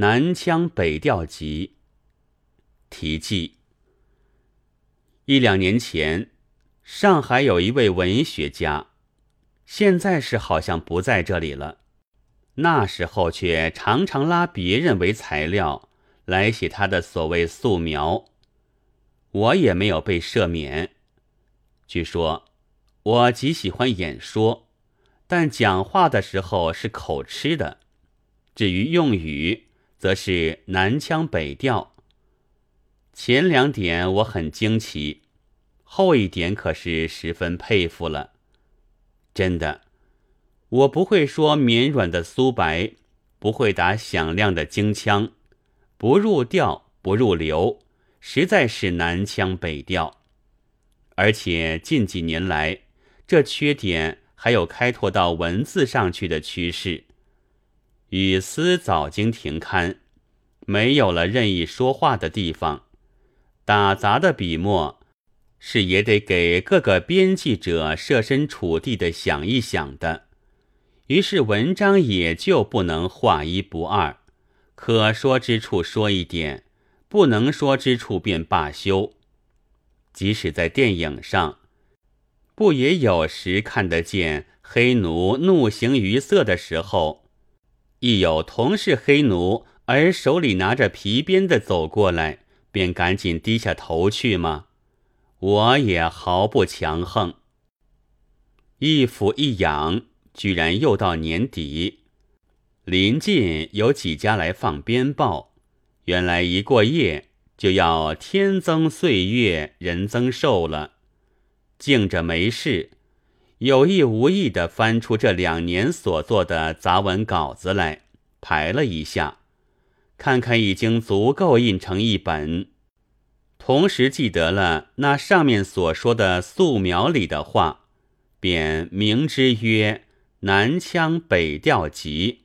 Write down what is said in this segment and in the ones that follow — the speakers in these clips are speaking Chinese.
南腔北调集》题记。一两年前，上海有一位文学家，现在是好像不在这里了。那时候却常常拉别人为材料来写他的所谓素描，我也没有被赦免。据说我极喜欢演说，但讲话的时候是口吃的。至于用语，则是南腔北调。前两点我很惊奇，后一点可是十分佩服了。真的。我不会说绵软的苏白，不会打响亮的京腔，不入调不入流，实在是南腔北调。而且近几年来，这缺点还有开拓到文字上去的趋势。语丝早经停刊，没有了任意说话的地方，打杂的笔墨是也得给各个编辑者设身处地的想一想的。于是文章也就不能画一不二，可说之处说一点，不能说之处便罢休。即使在电影上，不也有时看得见黑奴怒形于色的时候，亦有同是黑奴而手里拿着皮鞭的走过来，便赶紧低下头去吗？我也毫不强横，一俯一仰。居然又到年底，临近有几家来放鞭炮。原来一过夜就要天增岁月人增寿了。静着没事，有意无意的翻出这两年所做的杂文稿子来排了一下，看看已经足够印成一本。同时记得了那上面所说的素描里的话，便明之曰。南腔北调集，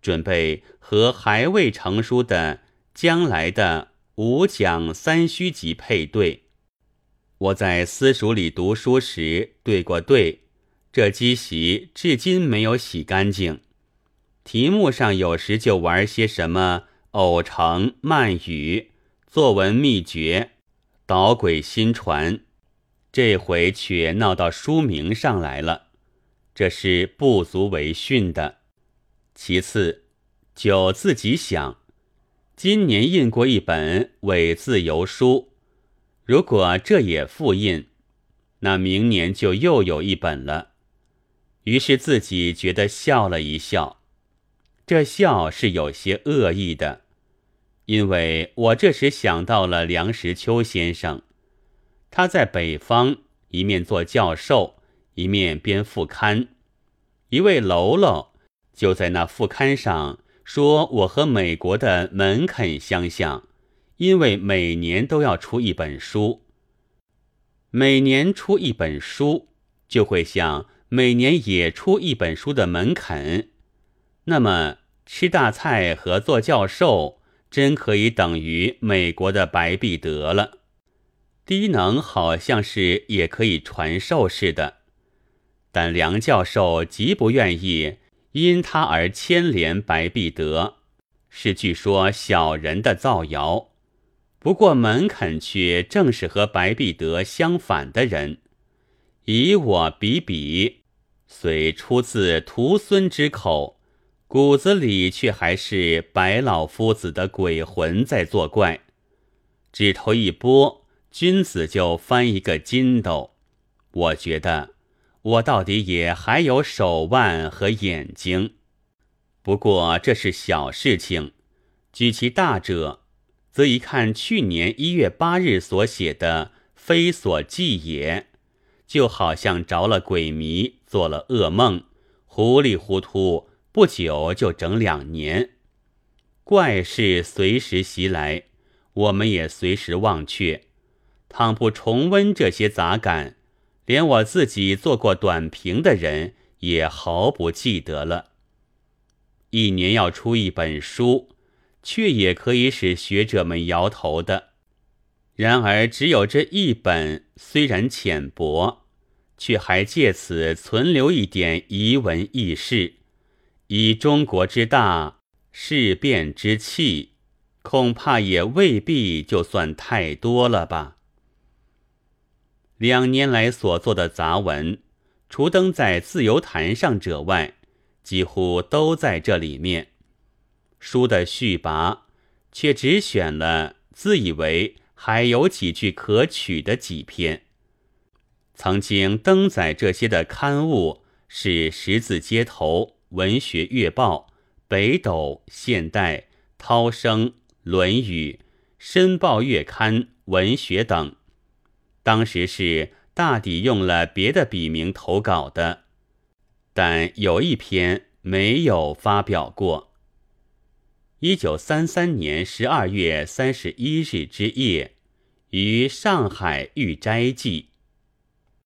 准备和还未成书的将来的五讲三虚集配对。我在私塾里读书时对过对，这机席至今没有洗干净。题目上有时就玩些什么偶成慢语、作文秘诀、捣鬼新传，这回却闹到书名上来了。这是不足为训的。其次，就自己想，今年印过一本伪自由书，如果这也复印，那明年就又有一本了。于是自己觉得笑了一笑，这笑是有些恶意的，因为我这时想到了梁实秋先生，他在北方一面做教授。一面编副刊，一位喽喽就在那副刊上说：“我和美国的门肯相像，因为每年都要出一本书。每年出一本书，就会像每年也出一本书的门肯。那么吃大菜和做教授，真可以等于美国的白璧德了。低能好像是也可以传授似的。”但梁教授极不愿意因他而牵连白璧德，是据说小人的造谣。不过门肯却正是和白璧德相反的人。以我比比，虽出自徒孙之口，骨子里却还是白老夫子的鬼魂在作怪。指头一拨，君子就翻一个筋斗。我觉得。我到底也还有手腕和眼睛，不过这是小事情。举其大者，则一看去年一月八日所写的“非所记也”，就好像着了鬼迷，做了噩梦，糊里糊涂，不久就整两年。怪事随时袭来，我们也随时忘却。倘不重温这些杂感。连我自己做过短评的人也毫不记得了。一年要出一本书，却也可以使学者们摇头的。然而只有这一本，虽然浅薄，却还借此存留一点遗文轶事。以中国之大，事变之气，恐怕也未必就算太多了吧。两年来所做的杂文，除登在自由坛上者外，几乎都在这里面。书的序跋，却只选了自以为还有几句可取的几篇。曾经登载这些的刊物是《十字街头》《文学月报》《北斗》《现代》《涛声》《论语》《申报月刊》《文学》等。当时是大抵用了别的笔名投稿的，但有一篇。没有发表过。一九三三年十二月三十一日之夜，于上海遇斋记。